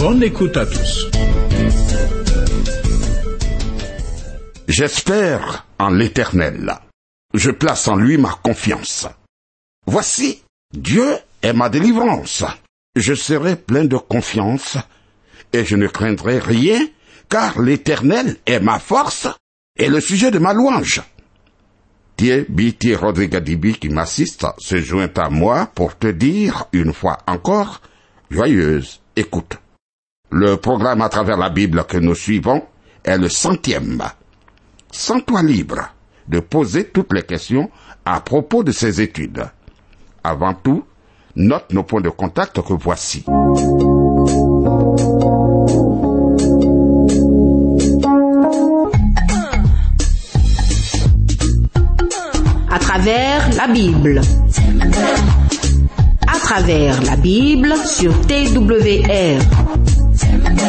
Bonne écoute à tous. J'espère en l'Éternel. Je place en lui ma confiance. Voici, Dieu est ma délivrance. Je serai plein de confiance et je ne craindrai rien car l'Éternel est ma force et le sujet de ma louange. Thierry. Rodriguez qui m'assiste se joint à moi pour te dire une fois encore, joyeuse écoute. Le programme à travers la Bible que nous suivons est le centième. Sens-toi libre de poser toutes les questions à propos de ces études. Avant tout, note nos points de contact que voici. À travers la Bible. À travers la Bible sur TWR.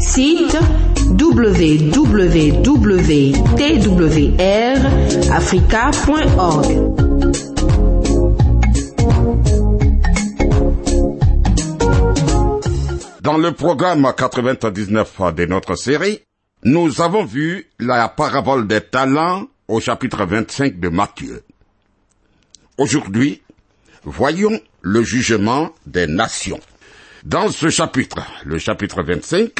Site www.twrafrica.org. Dans le programme 99 de notre série, nous avons vu la parabole des talents au chapitre 25 de Matthieu. Aujourd'hui, voyons le jugement des nations. Dans ce chapitre, le chapitre 25,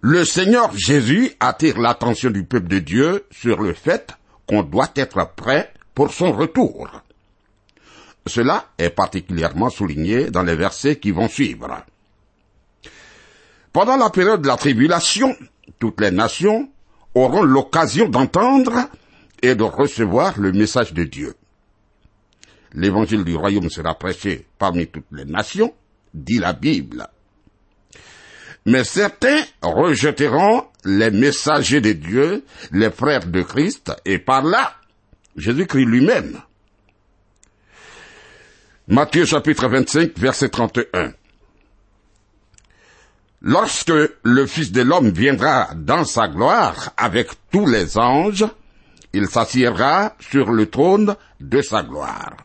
le Seigneur Jésus attire l'attention du peuple de Dieu sur le fait qu'on doit être prêt pour son retour. Cela est particulièrement souligné dans les versets qui vont suivre. Pendant la période de la tribulation, toutes les nations auront l'occasion d'entendre et de recevoir le message de Dieu. L'évangile du royaume sera prêché parmi toutes les nations, dit la Bible. Mais certains rejetteront les messagers de Dieu, les frères de Christ, et par là, Jésus-Christ lui-même. Matthieu chapitre 25, verset 31. Lorsque le Fils de l'homme viendra dans sa gloire avec tous les anges, il s'assiera sur le trône de sa gloire.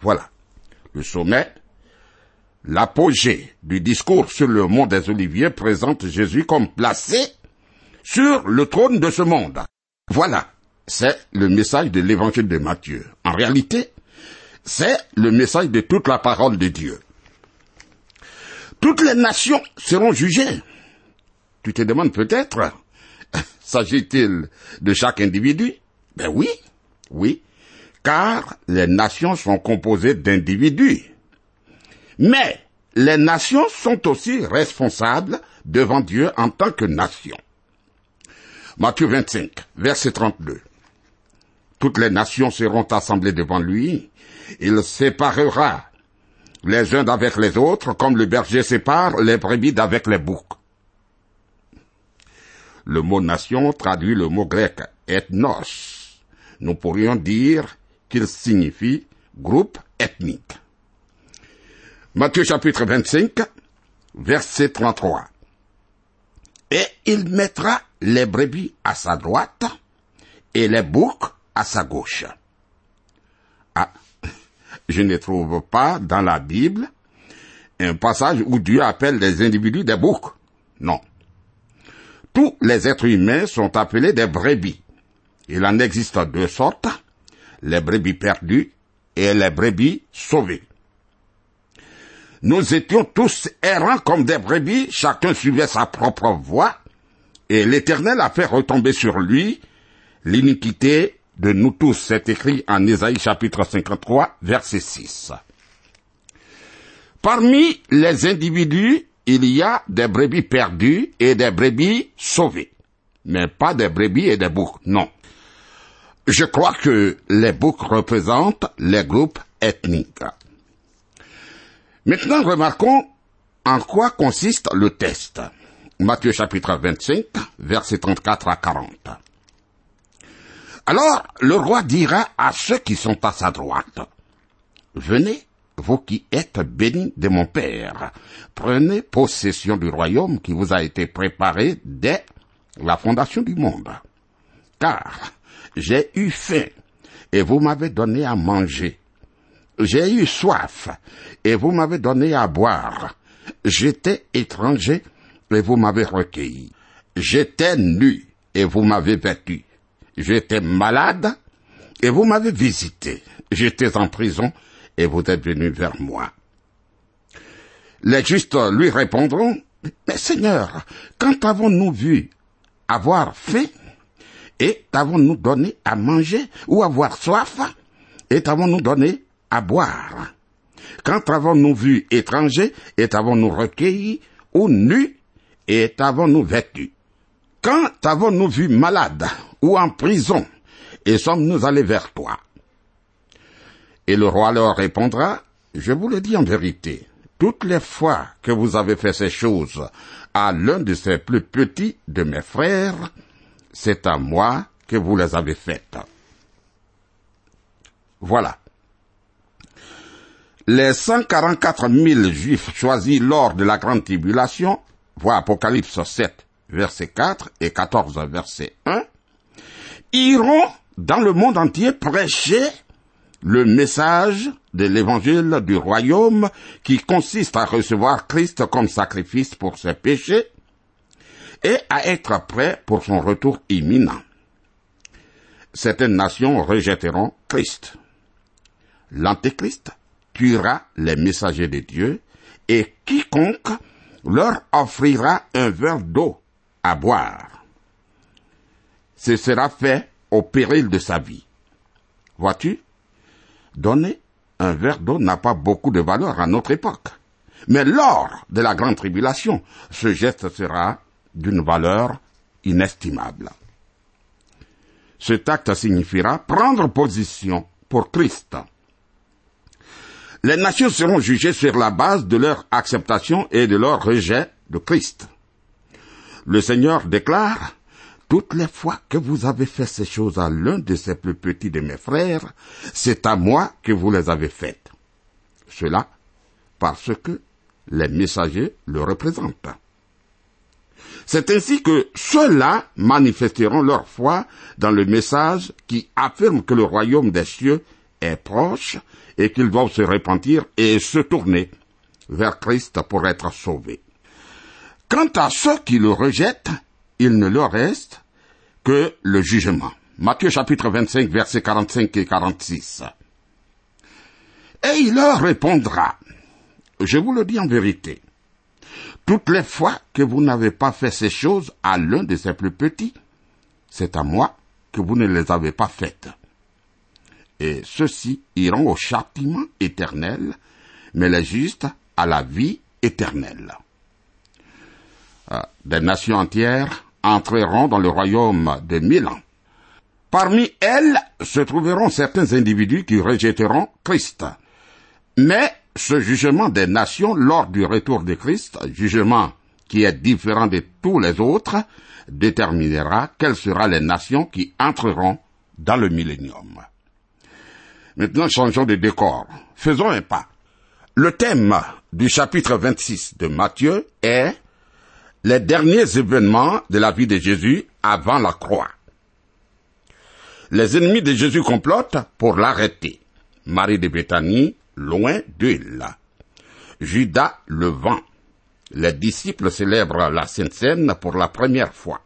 Voilà. Le sommet, l'apogée du discours sur le mont des Oliviers présente Jésus comme placé sur le trône de ce monde. Voilà. C'est le message de l'évangile de Matthieu. En réalité, c'est le message de toute la parole de Dieu. Toutes les nations seront jugées. Tu te demandes peut-être, s'agit-il de chaque individu? Ben oui, oui, car les nations sont composées d'individus. Mais les nations sont aussi responsables devant Dieu en tant que nation. Matthieu 25, verset 32. Toutes les nations seront assemblées devant lui. Il séparera les uns d'avec les autres, comme le berger sépare les brebis d'avec les boucs. Le mot nation traduit le mot grec ethnos. Nous pourrions dire qu'il signifie groupe ethnique. Matthieu chapitre 25, verset 33. Et il mettra les brebis à sa droite et les boucs à sa gauche. Ah, je ne trouve pas dans la Bible un passage où Dieu appelle les individus des boucs. Non. Tous les êtres humains sont appelés des brebis. Il en existe deux sortes, les brebis perdues et les brebis sauvées. Nous étions tous errants comme des brebis, chacun suivait sa propre voie, et l'Éternel a fait retomber sur lui l'iniquité de nous tous. C'est écrit en Ésaïe chapitre 53, verset 6. Parmi les individus, il y a des brebis perdues et des brebis sauvées. Mais pas des brebis et des boucs, non. Je crois que les boucs représentent les groupes ethniques. Maintenant, remarquons en quoi consiste le test. Matthieu chapitre 25, versets 34 à 40. Alors le roi dira à ceux qui sont à sa droite, Venez, vous qui êtes bénis de mon Père, prenez possession du royaume qui vous a été préparé dès la fondation du monde. Car j'ai eu faim, et vous m'avez donné à manger. J'ai eu soif, et vous m'avez donné à boire. J'étais étranger, et vous m'avez recueilli. J'étais nu, et vous m'avez vêtu. J'étais malade, et vous m'avez visité. J'étais en prison, et vous êtes venu vers moi. Les justes lui répondront, Mais Seigneur, quand avons-nous vu avoir faim, et t'avons-nous donné à manger, ou avoir soif, et t'avons-nous donné à boire Quand avons-nous vu étranger, et t'avons-nous recueilli, ou nu, et t'avons-nous vêtu? Quand avons-nous vu malade, ou en prison, et sommes-nous allés vers toi? Et le roi leur répondra, Je vous le dis en vérité, toutes les fois que vous avez fait ces choses à l'un de ces plus petits de mes frères, c'est à moi que vous les avez faites. Voilà. Les 144 000 juifs choisis lors de la grande tribulation, voix Apocalypse 7, verset 4 et 14, verset 1, iront dans le monde entier prêcher le message de l'évangile du royaume qui consiste à recevoir Christ comme sacrifice pour ses péchés et à être prêt pour son retour imminent. Certaines nations rejetteront Christ. L'Antéchrist tuera les messagers de Dieu et quiconque leur offrira un verre d'eau à boire. Ce sera fait au péril de sa vie. Vois-tu, donner un verre d'eau n'a pas beaucoup de valeur à notre époque. Mais lors de la grande tribulation, ce geste sera d'une valeur inestimable. Cet acte signifiera prendre position pour Christ. Les nations seront jugées sur la base de leur acceptation et de leur rejet de Christ. Le Seigneur déclare, toutes les fois que vous avez fait ces choses à l'un de ces plus petits de mes frères, c'est à moi que vous les avez faites. Cela parce que les messagers le représentent. C'est ainsi que ceux-là manifesteront leur foi dans le message qui affirme que le royaume des cieux est proche et qu'ils doivent se repentir et se tourner vers Christ pour être sauvés. Quant à ceux qui le rejettent, il ne leur reste que le jugement. Matthieu chapitre 25 versets 45 et 46. Et il leur répondra, je vous le dis en vérité, toutes les fois que vous n'avez pas fait ces choses à l'un de ces plus petits, c'est à moi que vous ne les avez pas faites. Et ceux-ci iront au châtiment éternel, mais les justes à la vie éternelle. Euh, des nations entières entreront dans le royaume de Milan. Parmi elles se trouveront certains individus qui rejetteront Christ. Mais ce jugement des nations lors du retour de Christ, jugement qui est différent de tous les autres, déterminera quelles seront les nations qui entreront dans le millénium. Maintenant, changeons de décor. Faisons un pas. Le thème du chapitre 26 de Matthieu est les derniers événements de la vie de Jésus avant la croix. Les ennemis de Jésus complotent pour l'arrêter. Marie de Béthanie, loin d'eux Judas le vent. Les disciples célèbrent la Sainte Seine pour la première fois.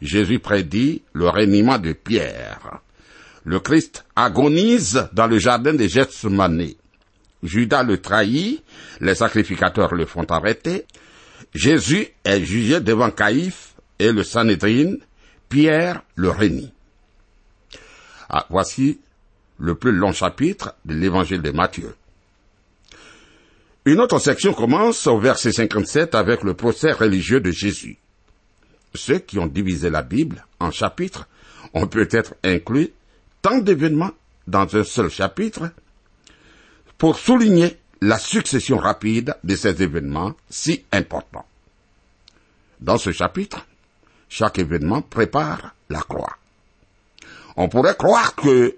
Jésus prédit le réuniment de Pierre. Le Christ agonise dans le jardin de Gethsemane. Judas le trahit, les sacrificateurs le font arrêter, Jésus est jugé devant Caïphe et le Sanhédrin, Pierre le renie. Ah, voici le plus long chapitre de l'évangile de Matthieu. Une autre section commence au verset 57 avec le procès religieux de Jésus. Ceux qui ont divisé la Bible en chapitres ont peut-être inclus tant d'événements dans un seul chapitre pour souligner la succession rapide de ces événements si importants. Dans ce chapitre, chaque événement prépare la croix. On pourrait croire que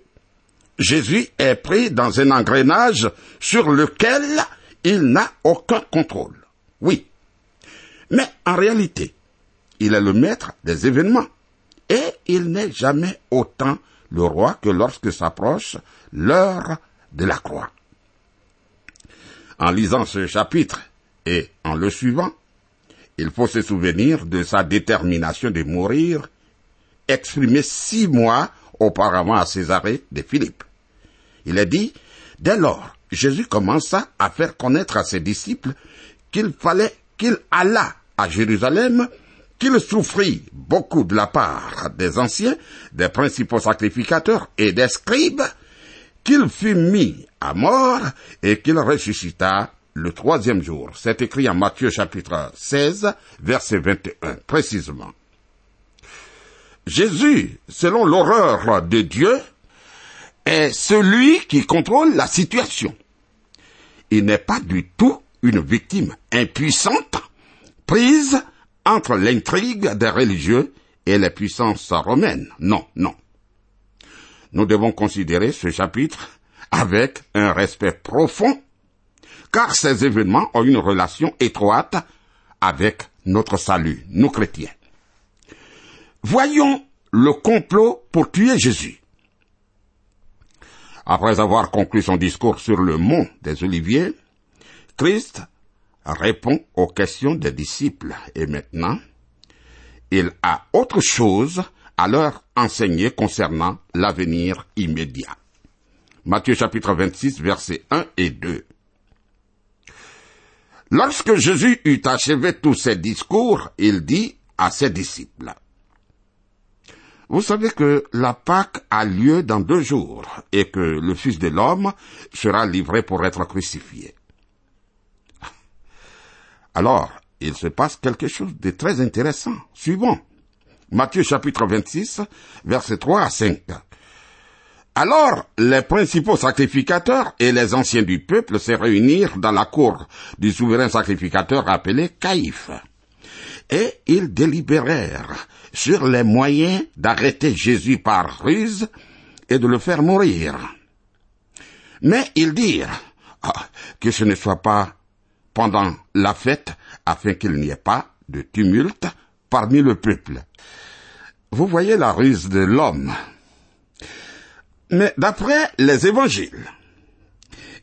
Jésus est pris dans un engrenage sur lequel il n'a aucun contrôle. Oui. Mais en réalité, il est le maître des événements. Et il n'est jamais autant le roi que lorsque s'approche l'heure de la croix. En lisant ce chapitre et en le suivant, il faut se souvenir de sa détermination de mourir, exprimée six mois auparavant à Césarée de Philippe. Il est dit, dès lors, Jésus commença à faire connaître à ses disciples qu'il fallait qu'il allât à Jérusalem, qu'il souffrit beaucoup de la part des anciens, des principaux sacrificateurs et des scribes, qu'il fut mis à mort et qu'il ressuscita le troisième jour. C'est écrit en Matthieu chapitre 16, verset 21, précisément. Jésus, selon l'horreur de Dieu, est celui qui contrôle la situation. Il n'est pas du tout une victime impuissante, prise entre l'intrigue des religieux et les puissances romaines. Non, non. Nous devons considérer ce chapitre avec un respect profond, car ces événements ont une relation étroite avec notre salut, nous chrétiens. Voyons le complot pour tuer Jésus. Après avoir conclu son discours sur le mont des Oliviers, Christ répond aux questions des disciples et maintenant, il a autre chose à leur enseigner concernant l'avenir immédiat. Matthieu chapitre 26 versets 1 et 2. Lorsque Jésus eut achevé tous ses discours, il dit à ses disciples, vous savez que la Pâque a lieu dans deux jours et que le Fils de l'homme sera livré pour être crucifié. Alors, il se passe quelque chose de très intéressant. Suivons. Matthieu chapitre 26, versets 3 à 5. Alors les principaux sacrificateurs et les anciens du peuple se réunirent dans la cour du souverain sacrificateur appelé Caïphe. Et ils délibérèrent sur les moyens d'arrêter Jésus par ruse et de le faire mourir. Mais ils dirent ah, que ce ne soit pas pendant la fête afin qu'il n'y ait pas de tumulte parmi le peuple. Vous voyez la ruse de l'homme. Mais d'après les évangiles,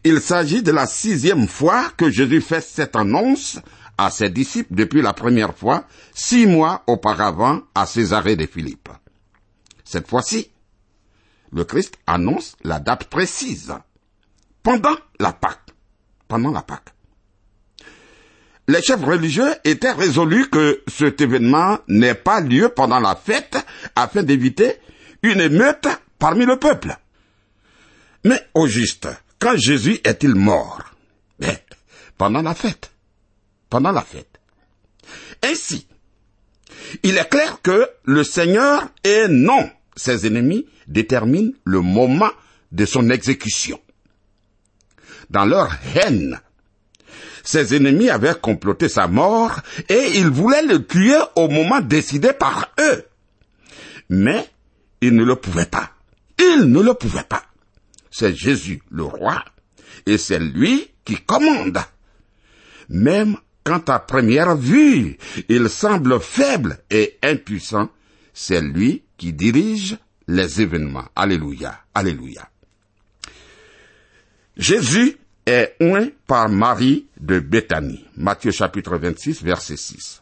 il s'agit de la sixième fois que Jésus fait cette annonce à ses disciples depuis la première fois, six mois auparavant à Césarée de Philippe. Cette fois-ci, le Christ annonce la date précise, pendant la Pâque. Pendant la Pâque. Les chefs religieux étaient résolus que cet événement n'ait pas lieu pendant la fête afin d'éviter une émeute parmi le peuple. Mais au juste, quand Jésus est-il mort? Ben, Pendant la fête pendant la fête. Ainsi, il est clair que le Seigneur et non ses ennemis déterminent le moment de son exécution. Dans leur haine, ses ennemis avaient comploté sa mort et ils voulaient le tuer au moment décidé par eux. Mais ils ne le pouvaient pas. Ils ne le pouvaient pas. C'est Jésus le roi et c'est lui qui commande. Même quand à première vue il semble faible et impuissant, c'est lui qui dirige les événements. Alléluia, alléluia. Jésus est oint par Marie de Béthanie. Matthieu chapitre 26, verset 6.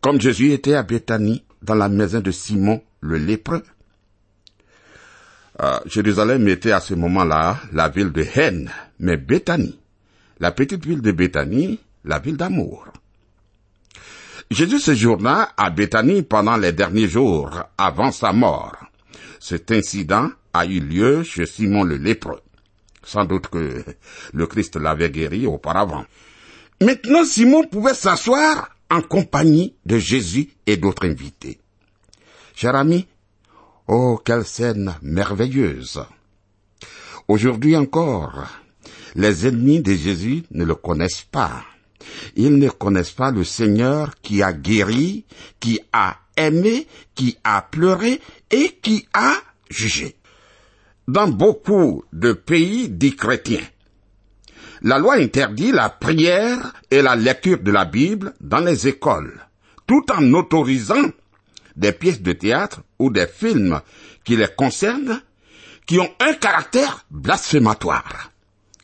Comme Jésus était à Béthanie, dans la maison de Simon le lépreux, Euh, Jérusalem était à ce moment-là la ville de haine, mais Béthanie, la petite ville de Béthanie, la ville d'amour. Jésus séjourna à Béthanie pendant les derniers jours avant sa mort. Cet incident a eu lieu chez Simon le lépreux. Sans doute que le Christ l'avait guéri auparavant. Maintenant, Simon pouvait s'asseoir en compagnie de Jésus et d'autres invités. Cher ami, oh, quelle scène merveilleuse. Aujourd'hui encore, les ennemis de Jésus ne le connaissent pas. Ils ne connaissent pas le Seigneur qui a guéri, qui a aimé, qui a pleuré et qui a jugé. Dans beaucoup de pays dits chrétiens, la loi interdit la prière et la lecture de la Bible dans les écoles, tout en autorisant des pièces de théâtre ou des films qui les concernent, qui ont un caractère blasphématoire,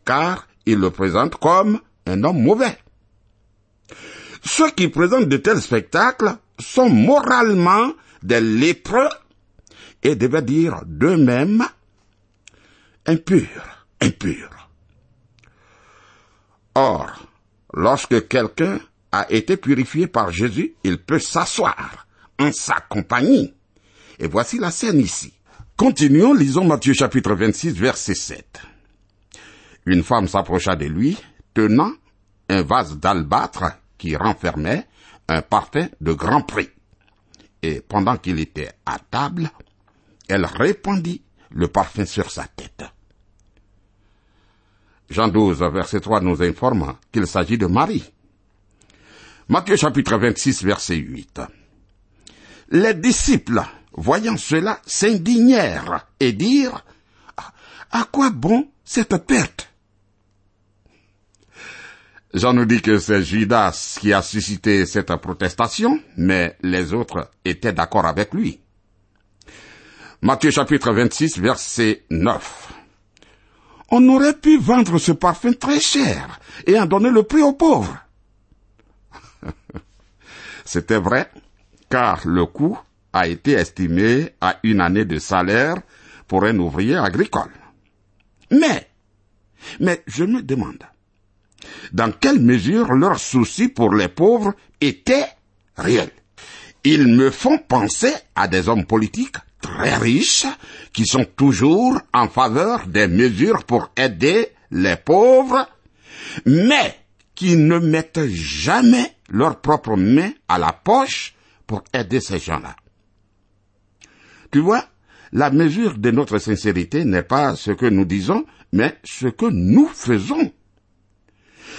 car ils le présentent comme un homme mauvais. Ceux qui présentent de tels spectacles sont moralement des lépreux et devaient dire d'eux-mêmes impurs, impurs. Or, lorsque quelqu'un a été purifié par Jésus, il peut s'asseoir en sa compagnie. Et voici la scène ici. Continuons, lisons Matthieu chapitre 26, verset 7. Une femme s'approcha de lui, tenant un vase d'albâtre qui renfermait un parfum de grand prix. Et pendant qu'il était à table, elle répandit le parfum sur sa tête. Jean 12, verset 3 nous informe qu'il s'agit de Marie. Matthieu chapitre 26, verset 8. Les disciples, voyant cela, s'indignèrent et dirent, à quoi bon cette perte? Jean nous dit que c'est Judas qui a suscité cette protestation, mais les autres étaient d'accord avec lui. Matthieu chapitre 26, verset 9. On aurait pu vendre ce parfum très cher et en donner le prix aux pauvres. C'était vrai, car le coût a été estimé à une année de salaire pour un ouvrier agricole. Mais, mais je me demande, dans quelle mesure leur souci pour les pauvres était réel? Ils me font penser à des hommes politiques très riches qui sont toujours en faveur des mesures pour aider les pauvres, mais qui ne mettent jamais leurs propres mains à la poche pour aider ces gens-là. Tu vois, la mesure de notre sincérité n'est pas ce que nous disons, mais ce que nous faisons.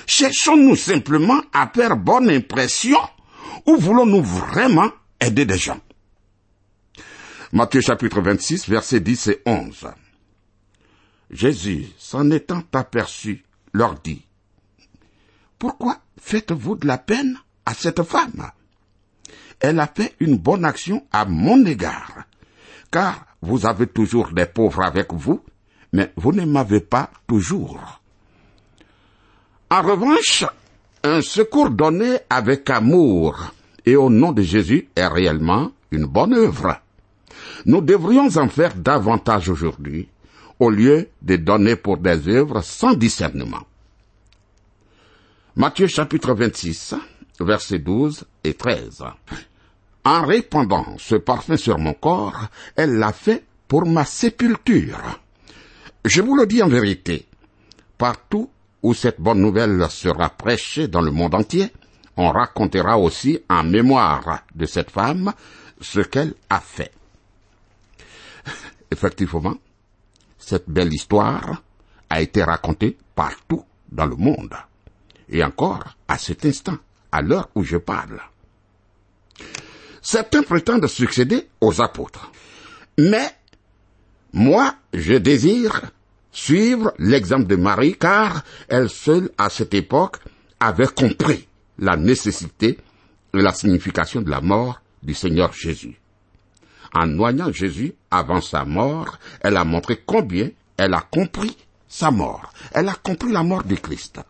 Cherchons-nous simplement à faire bonne impression ou voulons-nous vraiment aider des gens? Matthieu chapitre 26, versets 10 et 11. Jésus, s'en étant aperçu, leur dit, Pourquoi faites-vous de la peine à cette femme? Elle a fait une bonne action à mon égard, car vous avez toujours des pauvres avec vous, mais vous ne m'avez pas toujours. En revanche, un secours donné avec amour et au nom de Jésus est réellement une bonne œuvre. Nous devrions en faire davantage aujourd'hui, au lieu de donner pour des œuvres sans discernement. Matthieu chapitre 26, versets 12 et 13. En répandant ce parfum sur mon corps, elle l'a fait pour ma sépulture. Je vous le dis en vérité, partout où cette bonne nouvelle sera prêchée dans le monde entier, on racontera aussi en mémoire de cette femme ce qu'elle a fait. Effectivement, cette belle histoire a été racontée partout dans le monde. Et encore, à cet instant, à l'heure où je parle. Certains prétendent succéder aux apôtres. Mais, moi, je désire suivre l'exemple de Marie car elle seule à cette époque avait compris la nécessité et la signification de la mort du Seigneur Jésus. En noyant Jésus avant sa mort, elle a montré combien elle a compris sa mort. Elle a compris la mort du Christ.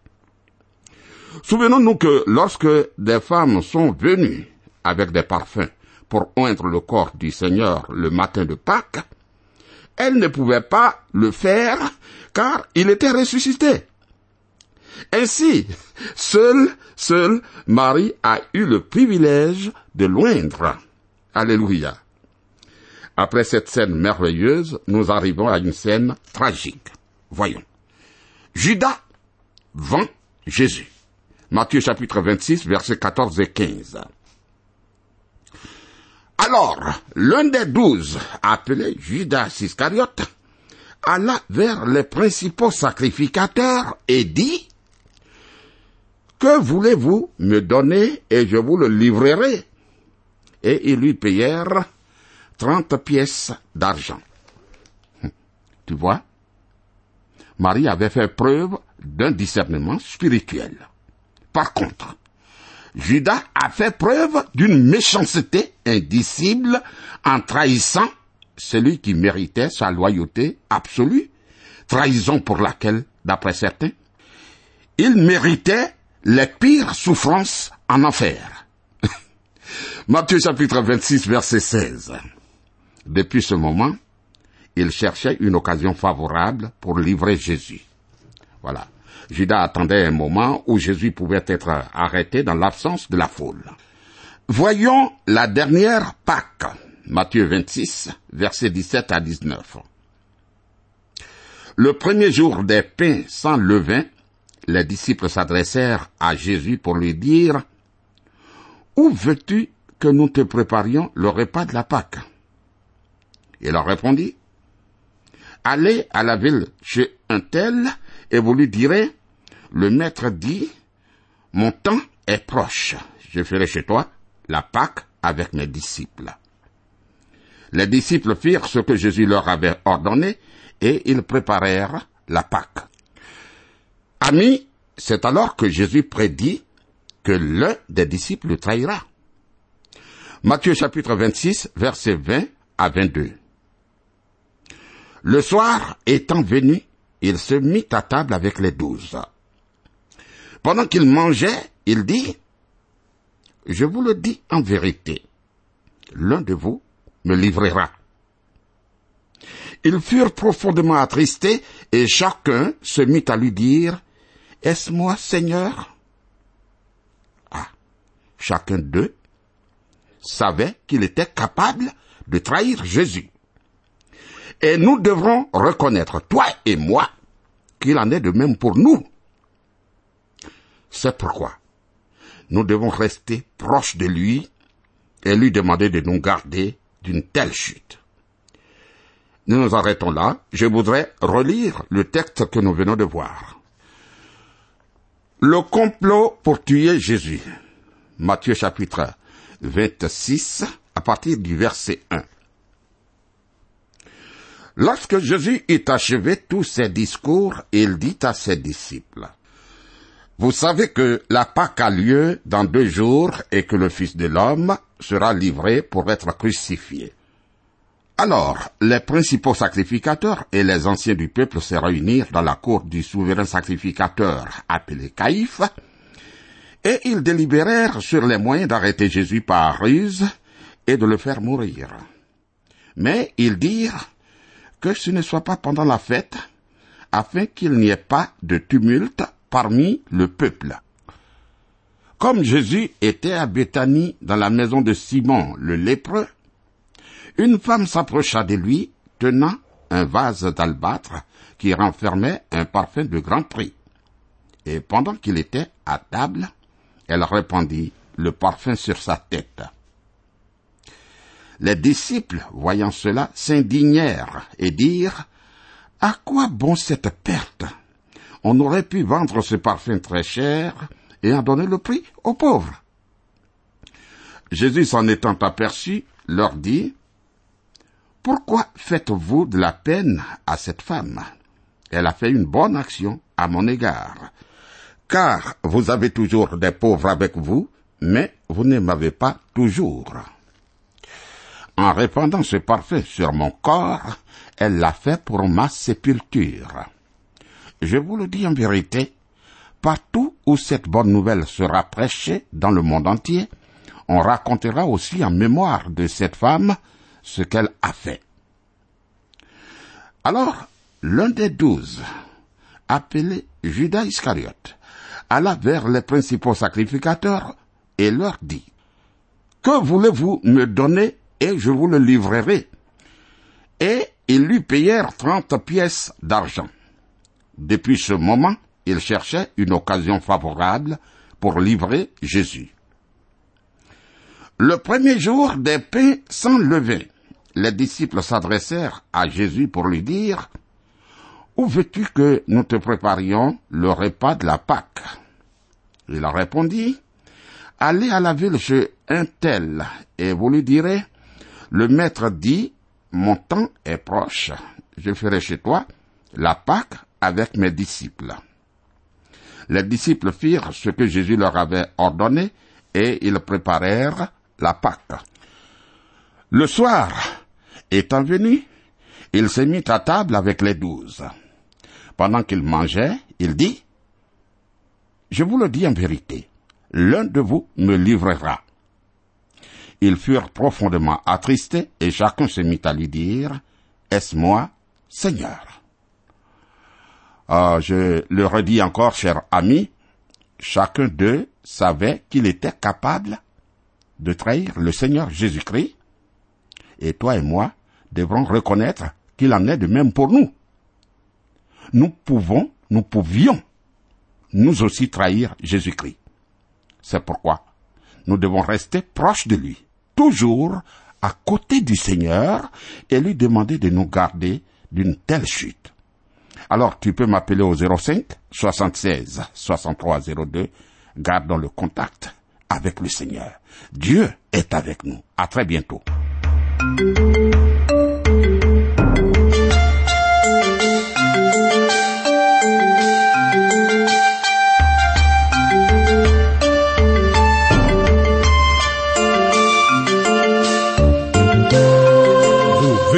Souvenons-nous que lorsque des femmes sont venues avec des parfums pour oindre le corps du Seigneur le matin de Pâques, elle ne pouvait pas le faire car il était ressuscité. Ainsi, seul, seul Marie a eu le privilège de loindre. Alléluia. Après cette scène merveilleuse, nous arrivons à une scène tragique. Voyons. Judas vend Jésus. Matthieu chapitre 26, versets 14 et 15. Alors, l'un des douze, appelé Judas Iscariote, alla vers les principaux sacrificateurs et dit, Que voulez-vous me donner et je vous le livrerai? Et ils lui payèrent trente pièces d'argent. Tu vois? Marie avait fait preuve d'un discernement spirituel. Par contre, Judas a fait preuve d'une méchanceté indicible en trahissant celui qui méritait sa loyauté absolue, trahison pour laquelle, d'après certains, il méritait les pires souffrances en enfer. Matthieu chapitre 26 verset 16. Depuis ce moment, il cherchait une occasion favorable pour livrer Jésus. Voilà. Judas attendait un moment où Jésus pouvait être arrêté dans l'absence de la foule. Voyons la dernière Pâque, Matthieu 26, versets 17 à 19. Le premier jour des pains sans levain, les disciples s'adressèrent à Jésus pour lui dire, Où veux-tu que nous te préparions le repas de la Pâque? Il leur répondit, Allez à la ville chez un tel et vous lui direz, le maître dit, mon temps est proche, je ferai chez toi la Pâque avec mes disciples. Les disciples firent ce que Jésus leur avait ordonné et ils préparèrent la Pâque. Amis, c'est alors que Jésus prédit que l'un des disciples le trahira. Matthieu chapitre 26, verset 20 à 22. Le soir étant venu, il se mit à table avec les douze. Pendant qu'il mangeait, il dit, Je vous le dis en vérité, l'un de vous me livrera. Ils furent profondément attristés et chacun se mit à lui dire, Est-ce moi, Seigneur? Ah, chacun d'eux savait qu'il était capable de trahir Jésus. Et nous devrons reconnaître, toi et moi, qu'il en est de même pour nous. C'est pourquoi nous devons rester proches de lui et lui demander de nous garder d'une telle chute. Nous nous arrêtons là. Je voudrais relire le texte que nous venons de voir. Le complot pour tuer Jésus. Matthieu chapitre 26 à partir du verset 1. Lorsque Jésus eut achevé tous ses discours, il dit à ses disciples, Vous savez que la Pâque a lieu dans deux jours et que le Fils de l'homme sera livré pour être crucifié. Alors, les principaux sacrificateurs et les anciens du peuple se réunirent dans la cour du souverain sacrificateur appelé Caïphe, et ils délibérèrent sur les moyens d'arrêter Jésus par ruse et de le faire mourir. Mais ils dirent, que ce ne soit pas pendant la fête, afin qu'il n'y ait pas de tumulte parmi le peuple. Comme Jésus était à Béthanie dans la maison de Simon le lépreux, une femme s'approcha de lui tenant un vase d'albâtre qui renfermait un parfum de grand prix. Et pendant qu'il était à table, elle répandit le parfum sur sa tête. Les disciples, voyant cela, s'indignèrent et dirent, À quoi bon cette perte? On aurait pu vendre ce parfum très cher et en donner le prix aux pauvres. Jésus s'en étant aperçu, leur dit, Pourquoi faites-vous de la peine à cette femme? Elle a fait une bonne action à mon égard. Car vous avez toujours des pauvres avec vous, mais vous ne m'avez pas toujours. En répandant ce parfum sur mon corps, elle l'a fait pour ma sépulture. Je vous le dis en vérité, partout où cette bonne nouvelle sera prêchée dans le monde entier, on racontera aussi en mémoire de cette femme ce qu'elle a fait. Alors, l'un des douze, appelé Judas Iscariote, alla vers les principaux sacrificateurs et leur dit, Que voulez-vous me donner et je vous le livrerai Et ils lui payèrent trente pièces d'argent. Depuis ce moment, il cherchait une occasion favorable pour livrer Jésus. Le premier jour des pains sans les disciples s'adressèrent à Jésus pour lui dire, Où veux-tu que nous te préparions le repas de la Pâque? Il répondit, Allez à la ville chez un tel, et vous lui direz, Le maître dit, Mon temps est proche, je ferai chez toi la Pâque avec mes disciples. Les disciples firent ce que Jésus leur avait ordonné, et ils préparèrent la Pâque. Le soir, étant venu, il se mit à table avec les douze. Pendant qu'il mangeait, il dit, Je vous le dis en vérité, l'un de vous me livrera. Ils furent profondément attristés et chacun se mit à lui dire, Est-ce moi, Seigneur? Ah, je le redis encore, cher ami, chacun d'eux savait qu'il était capable de trahir le Seigneur Jésus-Christ, et toi et moi devrons reconnaître qu'il en est de même pour nous. Nous pouvons, nous pouvions, nous aussi trahir Jésus-Christ. C'est pourquoi nous devons rester proches de lui, toujours à côté du Seigneur, et lui demander de nous garder d'une telle chute. Alors tu peux m'appeler au 05 76 63 02, gardons le contact avec le Seigneur. Dieu est avec nous. À très bientôt.